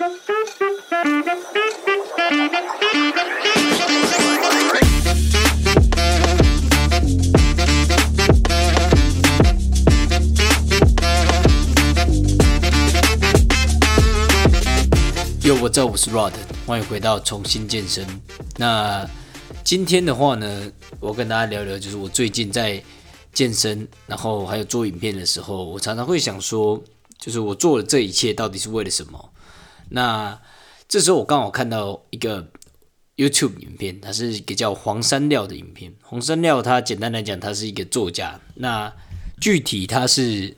有我这我是 Rod，欢迎回到重新健身。那今天的话呢，我跟大家聊聊，就是我最近在健身，然后还有做影片的时候，我常常会想说，就是我做了这一切到底是为了什么？那这时候我刚好看到一个 YouTube 影片，它是一个叫黄山料的影片。黄山料他简单来讲，他是一个作家。那具体他是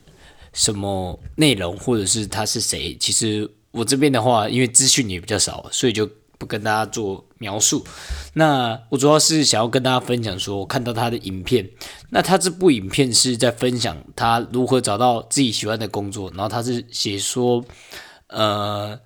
什么内容，或者是他是谁，其实。我这边的话，因为资讯也比较少，所以就不跟大家做描述。那我主要是想要跟大家分享，说我看到他的影片。那他这部影片是在分享他如何找到自己喜欢的工作，然后他是写说，呃，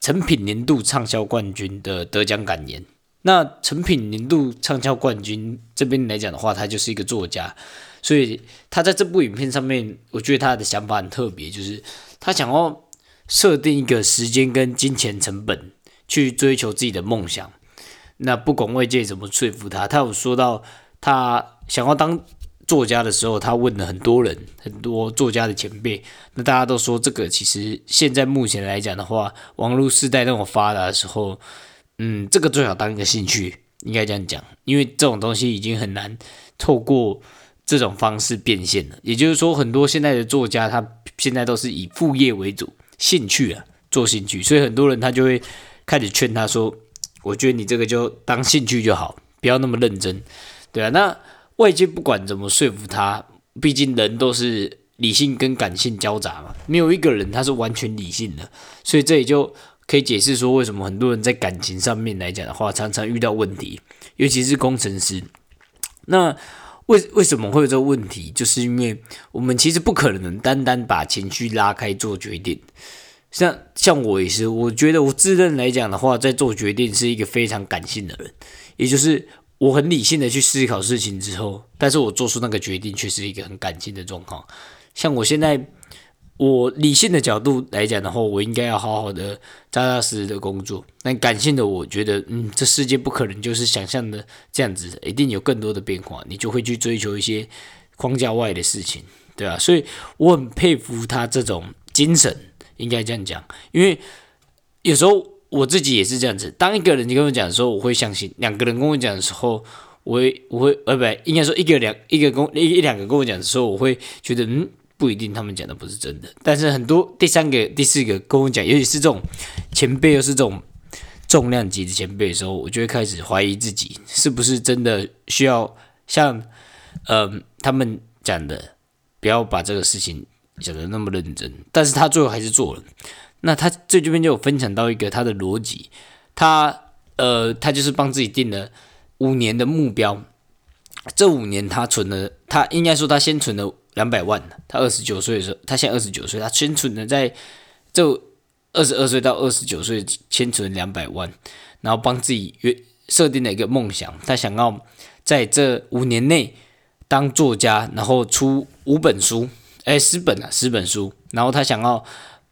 成品年度畅销冠军的得奖感言。那成品年度畅销冠军这边来讲的话，他就是一个作家，所以他在这部影片上面，我觉得他的想法很特别，就是他想要。设定一个时间跟金钱成本去追求自己的梦想，那不管外界怎么说服他，他有说到他想要当作家的时候，他问了很多人，很多作家的前辈，那大家都说这个其实现在目前来讲的话，网络时代那么发达的时候，嗯，这个最好当一个兴趣，应该这样讲，因为这种东西已经很难透过这种方式变现了。也就是说，很多现在的作家，他现在都是以副业为主。兴趣啊，做兴趣，所以很多人他就会开始劝他说：“我觉得你这个就当兴趣就好，不要那么认真，对啊。”那外界不管怎么说服他，毕竟人都是理性跟感性交杂嘛，没有一个人他是完全理性的，所以这也就可以解释说，为什么很多人在感情上面来讲的话，常常遇到问题，尤其是工程师。那为为什么会有这个问题？就是因为我们其实不可能单单把情绪拉开做决定。像像我也是，我觉得我自认来讲的话，在做决定是一个非常感性的人，也就是我很理性的去思考事情之后，但是我做出那个决定却是一个很感性的状况。像我现在。我理性的角度来讲的话，我应该要好好的扎扎实实的工作。但感性的，我觉得，嗯，这世界不可能就是想象的这样子，一定有更多的变化，你就会去追求一些框架外的事情，对吧？所以我很佩服他这种精神，应该这样讲。因为有时候我自己也是这样子，当一个人你跟我讲的时候，我会相信；两个人跟我讲的时候，我会我会呃，不，应该说一个两一个跟一一两个跟我讲的时候，我会觉得，嗯。不一定他们讲的不是真的，但是很多第三个、第四个跟我讲，尤其是这种前辈又是这种重量级的前辈的时候，我就会开始怀疑自己是不是真的需要像嗯他们讲的，不要把这个事情讲的那么认真。但是他最后还是做了。那他这这边就有分享到一个他的逻辑，他呃他就是帮自己定了五年的目标，这五年他存了，他应该说他先存了。两百万他二十九岁的时候，他现在二十九岁，他先存的在这二十二岁到二十九岁先存两百万，然后帮自己约设定了一个梦想，他想要在这五年内当作家，然后出五本书，哎，十本啊，十本书，然后他想要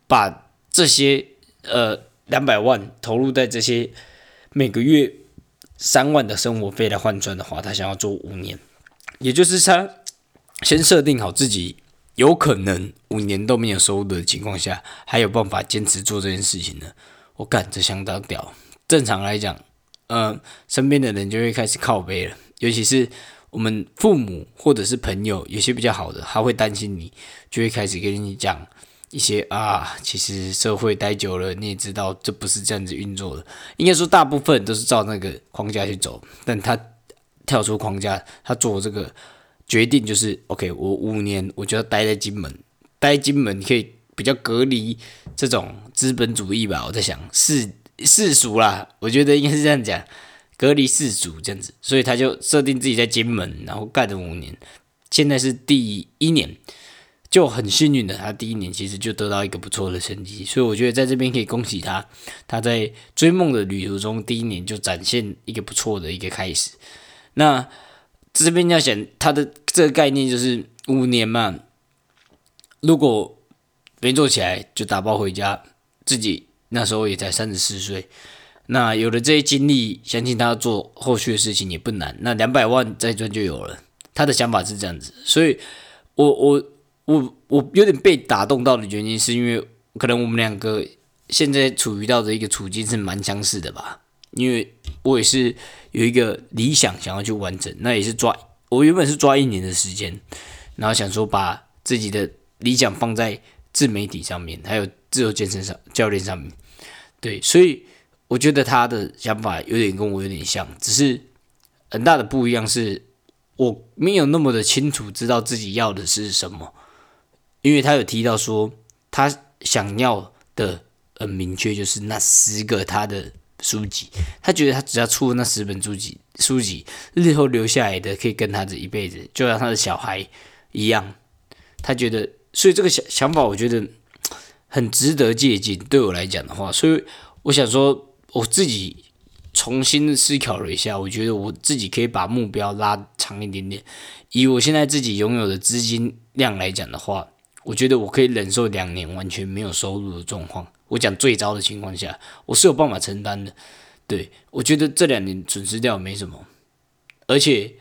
把这些呃两百万投入在这些每个月三万的生活费来换算的话，他想要做五年，也就是他。先设定好自己有可能五年都没有收入的情况下，还有办法坚持做这件事情呢？我感这相当屌。正常来讲，呃，身边的人就会开始靠背了，尤其是我们父母或者是朋友，有些比较好的，他会担心你，就会开始跟你讲一些啊，其实社会待久了，你也知道这不是这样子运作的。应该说，大部分都是照那个框架去走，但他跳出框架，他做这个。决定就是，OK，我五年我就要待在金门，待金门可以比较隔离这种资本主义吧。我在想世世俗啦，我觉得应该是这样讲，隔离世俗这样子，所以他就设定自己在金门，然后干了五年，现在是第一年，就很幸运的，他第一年其实就得到一个不错的成绩，所以我觉得在这边可以恭喜他，他在追梦的旅途中第一年就展现一个不错的一个开始，那。这边要想他的这个概念就是五年嘛，如果没做起来就打包回家，自己那时候也才三十四岁。那有了这些经历，相信他做后续的事情也不难。那两百万再赚就有了。他的想法是这样子，所以，我我我我有点被打动到的原因，是因为可能我们两个现在处于到的一个处境是蛮相似的吧。因为我也是有一个理想想要去完成，那也是抓我原本是抓一年的时间，然后想说把自己的理想放在自媒体上面，还有自由健身上教练上面。对，所以。我觉得他的想法有点跟我有点像，只是很大的不一样是，我没有那么的清楚知道自己要的是什么，因为他有提到说他想要的很明确，就是那十个他的书籍，他觉得他只要出了那十本书籍，书籍日后留下来的可以跟他这一辈子，就像他的小孩一样，他觉得，所以这个想想法我觉得很值得借鉴，对我来讲的话，所以我想说。我自己重新思考了一下，我觉得我自己可以把目标拉长一点点。以我现在自己拥有的资金量来讲的话，我觉得我可以忍受两年完全没有收入的状况。我讲最糟的情况下，我是有办法承担的。对我觉得这两年损失掉没什么，而且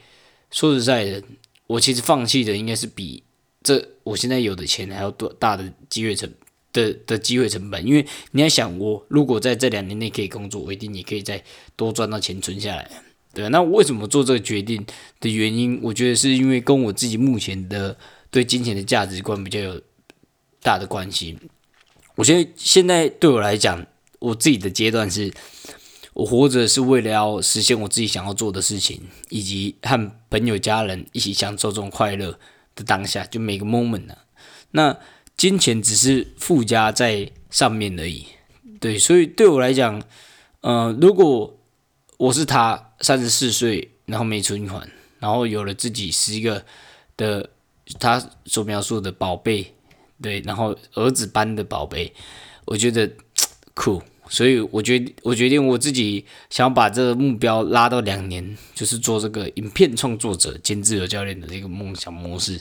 说实在的，我其实放弃的应该是比这我现在有的钱还要多大的机会成。的的机会成本，因为你要想，我如果在这两年内可以工作，我一定也可以再多赚到钱存下来，对那为什么做这个决定的原因，我觉得是因为跟我自己目前的对金钱的价值观比较有大的关系。我觉得现在对我来讲，我自己的阶段是，我活着是为了要实现我自己想要做的事情，以及和朋友家人一起享受这种快乐的当下，就每个 moment 呢，那。金钱只是附加在上面而已，对，所以对我来讲，呃，如果我是他三十四岁，然后没存款，然后有了自己十个的他所描述的宝贝，对，然后儿子般的宝贝，我觉得 酷，所以我决我决定我自己想把这个目标拉到两年，就是做这个影片创作者兼自由教练的这个梦想模式，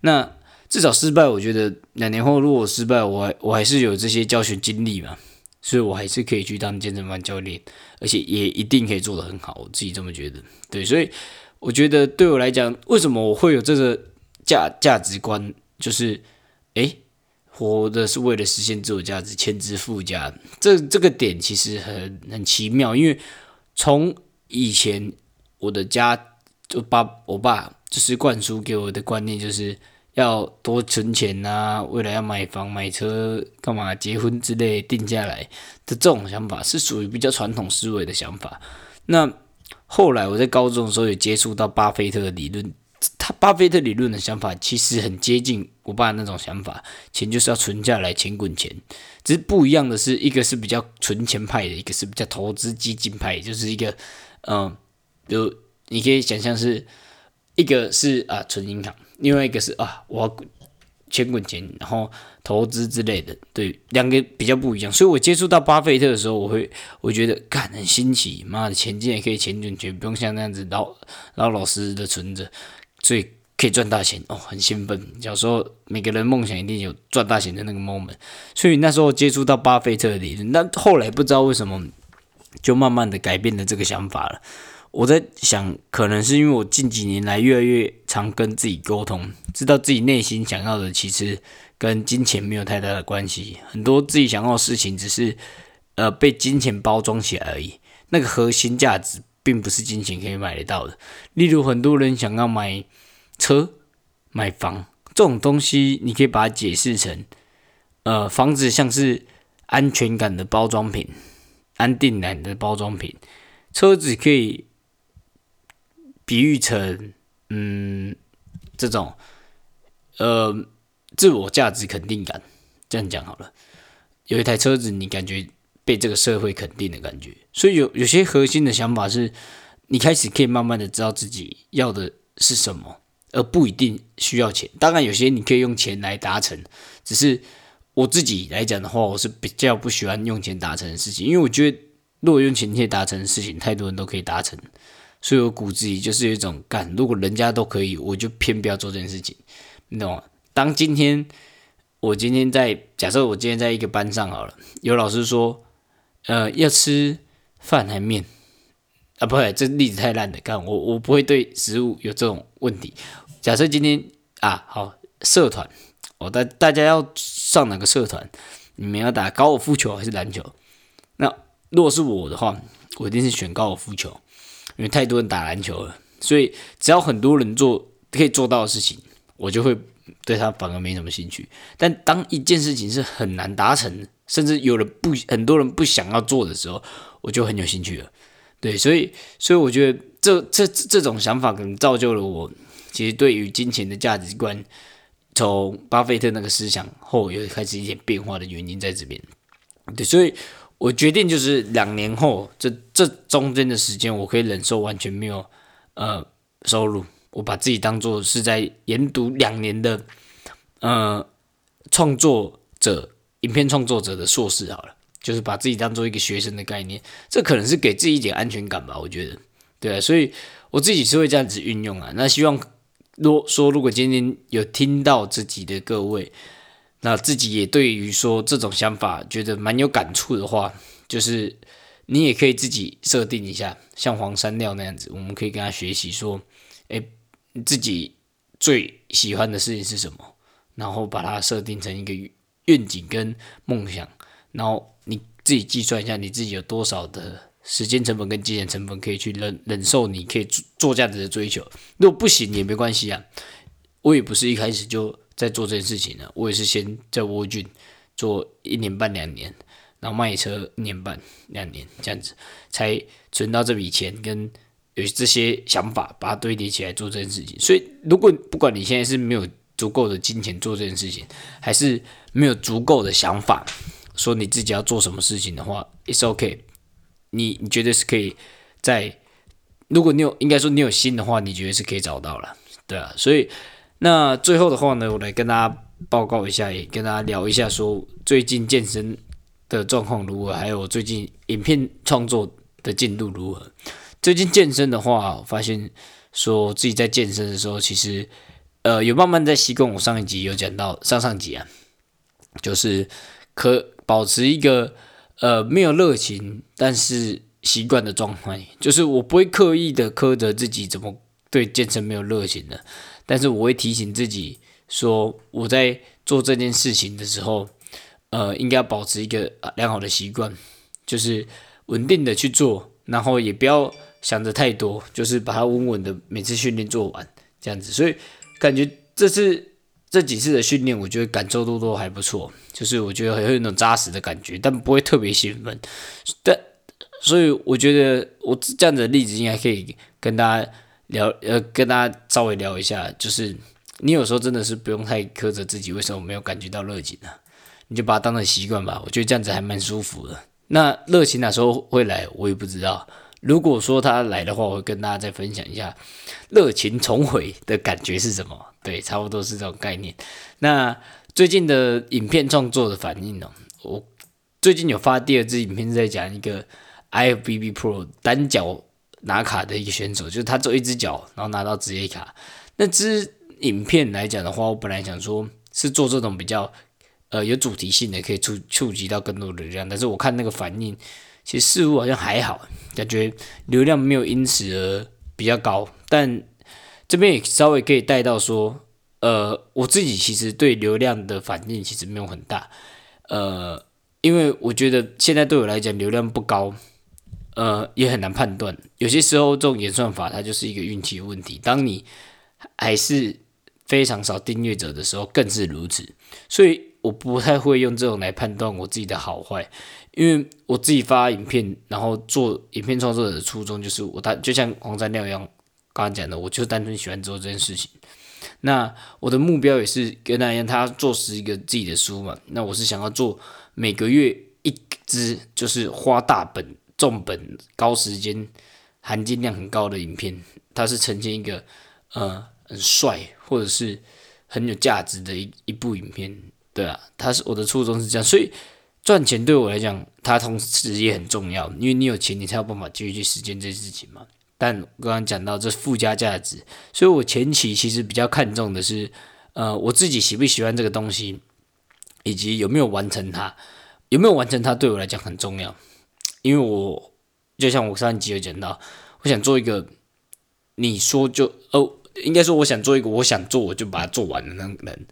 那。至少失败，我觉得两年后如果失败，我我还是有这些教学经历嘛，所以我还是可以去当健身房教练，而且也一定可以做得很好，我自己这么觉得。对，所以我觉得对我来讲，为什么我会有这个价价值观，就是诶，活的是为了实现自我价值，前置附加，这这个点其实很很奇妙，因为从以前我的家就爸我爸就是灌输给我的观念就是。要多存钱呐，未来要买房买车干嘛？结婚之类定下来的这种想法是属于比较传统思维的想法。那后来我在高中的时候也接触到巴菲特的理论，巴菲特理论的想法其实很接近我爸那种想法，钱就是要存下来，钱滚钱。只是不一样的是，一个是比较存钱派的，一个是比较投资基金派，就是一个嗯，比如你可以想象是一个是啊存银行。另外一个是啊，我要钱滚钱，然后投资之类的，对，两个比较不一样。所以我接触到巴菲特的时候，我会我觉得干很新奇，妈的，钱竟然可以钱滚钱，不用像那样子老老老实实的存着，所以可以赚大钱哦，很兴奋。小时候每个人梦想一定有赚大钱的那个 moment，所以那时候接触到巴菲特的理论，但后来不知道为什么就慢慢的改变了这个想法了。我在想，可能是因为我近几年来越来越常跟自己沟通，知道自己内心想要的其实跟金钱没有太大的关系，很多自己想要的事情只是呃被金钱包装起来而已。那个核心价值并不是金钱可以买得到的。例如，很多人想要买车、买房这种东西，你可以把它解释成，呃，房子像是安全感的包装品、安定感的包装品，车子可以。比喻成，嗯，这种，呃，自我价值肯定感，这样讲好了。有一台车子，你感觉被这个社会肯定的感觉。所以有有些核心的想法是，你开始可以慢慢的知道自己要的是什么，而不一定需要钱。当然，有些你可以用钱来达成。只是我自己来讲的话，我是比较不喜欢用钱达成的事情，因为我觉得如果用钱可以达成的事情，太多人都可以达成。所以我骨子里就是有一种干，如果人家都可以，我就偏不要做这件事情，你懂吗？当今天我今天在假设我今天在一个班上好了，有老师说呃，要吃饭还面啊？不会，这例子太烂了。看我，我不会对食物有这种问题。假设今天啊，好，社团，哦，大大家要上哪个社团？你们要打高尔夫球还是篮球？那如果是我的话，我一定是选高尔夫球，因为太多人打篮球了。所以只要很多人做可以做到的事情，我就会对他反而没什么兴趣。但当一件事情是很难达成，甚至有人不很多人不想要做的时候，我就很有兴趣了。对，所以所以我觉得这这这种想法可能造就了我，其实对于金钱的价值观，从巴菲特那个思想后又开始一点变化的原因在这边。对，所以。我决定就是两年后，这这中间的时间，我可以忍受完全没有呃收入。我把自己当做是在研读两年的呃创作者、影片创作者的硕士好了，就是把自己当做一个学生的概念。这可能是给自己一点安全感吧，我觉得，对啊，所以我自己是会这样子运用啊。那希望如说，如果今天有听到自己的各位。那自己也对于说这种想法觉得蛮有感触的话，就是你也可以自己设定一下，像黄山料那样子，我们可以跟他学习说，哎，自己最喜欢的事情是什么，然后把它设定成一个愿景跟梦想，然后你自己计算一下你自己有多少的时间成本跟金钱成本可以去忍忍受，你可以做做价值的追求。如果不行也没关系啊，我也不是一开始就。在做这件事情呢，我也是先在沃郡做一年半两年，然后卖车一年半两年这样子，才存到这笔钱，跟有这些想法，把它堆叠起来做这件事情。所以，如果不管你现在是没有足够的金钱做这件事情，还是没有足够的想法，说你自己要做什么事情的话，it's OK 你你觉得是可以在，如果你有应该说你有心的话，你觉得是可以找到了，对啊，所以。那最后的话呢，我来跟大家报告一下，也跟大家聊一下，说最近健身的状况如何，还有最近影片创作的进度如何。最近健身的话，发现说自己在健身的时候，其实呃有慢慢在习惯。我上一集有讲到，上上集啊，就是可保持一个呃没有热情，但是习惯的状态，就是我不会刻意的苛责自己怎么对健身没有热情的。但是我会提醒自己说，我在做这件事情的时候，呃，应该要保持一个良好的习惯，就是稳定的去做，然后也不要想的太多，就是把它稳稳的每次训练做完这样子。所以感觉这次这几次的训练，我觉得感受都都还不错，就是我觉得很有那种扎实的感觉，但不会特别兴奋。但所以我觉得我这样的例子应该可以跟大家。聊呃，跟大家稍微聊一下，就是你有时候真的是不用太苛责自己，为什么没有感觉到热情呢？你就把它当成习惯吧，我觉得这样子还蛮舒服的。那热情哪时候会来，我也不知道。如果说他来的话，我会跟大家再分享一下热情重回的感觉是什么。对，差不多是这种概念。那最近的影片创作的反应呢？我最近有发第二支影片，在讲一个 IFBB Pro 单脚。拿卡的一个选手，就是他做一只脚，然后拿到职业卡。那支影片来讲的话，我本来想说是做这种比较呃有主题性的，可以触触及到更多的流量。但是我看那个反应，其实似乎好像还好，感觉流量没有因此而比较高。但这边也稍微可以带到说，呃，我自己其实对流量的反应其实没有很大，呃，因为我觉得现在对我来讲流量不高。呃，也很难判断。有些时候，这种演算法它就是一个运气问题。当你还是非常少订阅者的时候，更是如此。所以，我不太会用这种来判断我自己的好坏，因为我自己发影片，然后做影片创作者的初衷就是我，他就像黄山料一样，刚刚讲的，我就单纯喜欢做这件事情。那我的目标也是跟他一样，他做十一个自己的书嘛。那我是想要做每个月一支，就是花大本。重本高时间含金量很高的影片，它是呈现一个呃很帅或者是很有价值的一一部影片，对啊，他是我的初衷是这样，所以赚钱对我来讲，它同时也很重要，因为你有钱，你才有办法继续去实践这些事情嘛。但刚刚讲到这附加价值，所以我前期其实比较看重的是，呃，我自己喜不喜欢这个东西，以及有没有完成它，有没有完成它对我来讲很重要。因为我就像我上一集有讲到，我想做一个你说就哦，应该说我想做一个我想做我就把它做完的那个人，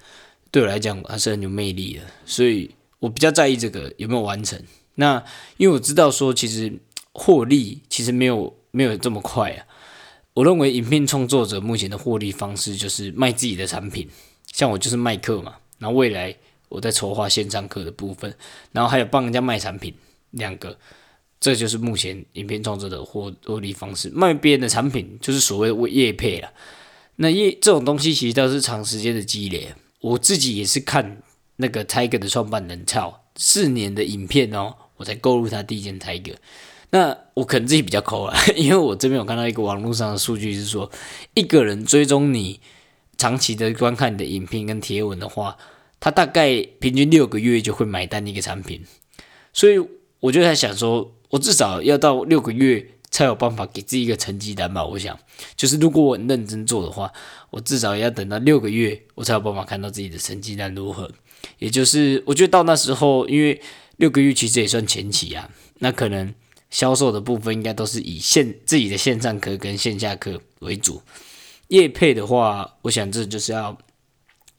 对我来讲还是很有魅力的，所以我比较在意这个有没有完成。那因为我知道说其实获利其实没有没有这么快啊。我认为影片创作者目前的获利方式就是卖自己的产品，像我就是卖课嘛，然后未来我在筹划线上课的部分，然后还有帮人家卖产品，两个，这就是目前影片创作者获获利方式。卖别人的产品就是所谓的业配了。那业这种东西其实都是长时间的积累。我自己也是看那个 Tiger 的创办人操四年的影片哦，我才购入他第一件 Tiger。那我可能自己比较抠啊，因为我这边有看到一个网络上的数据是说，一个人追踪你长期的观看你的影片跟贴文的话，他大概平均六个月就会买单一个产品。所以我就在想说，我至少要到六个月才有办法给自己一个成绩单吧。我想，就是如果我认真做的话，我至少要等到六个月，我才有办法看到自己的成绩单如何。也就是我觉得到那时候，因为六个月其实也算前期啊，那可能。销售的部分应该都是以线自己的线上课跟线下课为主，业配的话，我想这就是要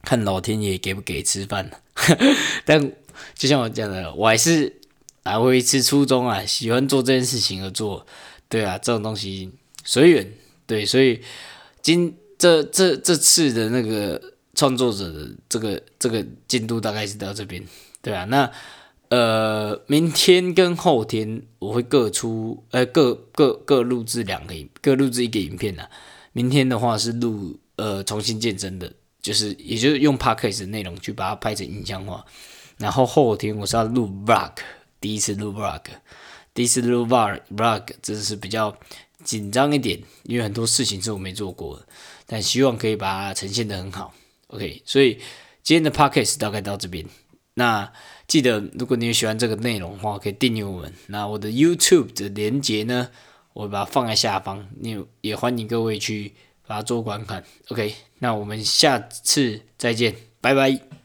看老天爷给不给吃饭 但就像我讲的，我还是拿回一次初衷啊，喜欢做这件事情而做。对啊，这种东西随缘。对，所以今这这这次的那个创作者的这个这个进度大概是到这边。对啊，那。呃，明天跟后天我会各出，呃，各各各录制两个，各录制一个影片啊。明天的话是录，呃，重新健身的，就是也就是用 podcast 的内容去把它拍成影像化。然后后天我是要录 vlog，第一次录 vlog，第一次录 vlog，真是比较紧张一点，因为很多事情是我没做过的，但希望可以把它呈现的很好。OK，所以今天的 podcast 大概到这边。那记得，如果你喜欢这个内容的话，可以订阅我们。那我的 YouTube 的连接呢，我把它放在下方，你也欢迎各位去把它做观看。OK，那我们下次再见，拜拜。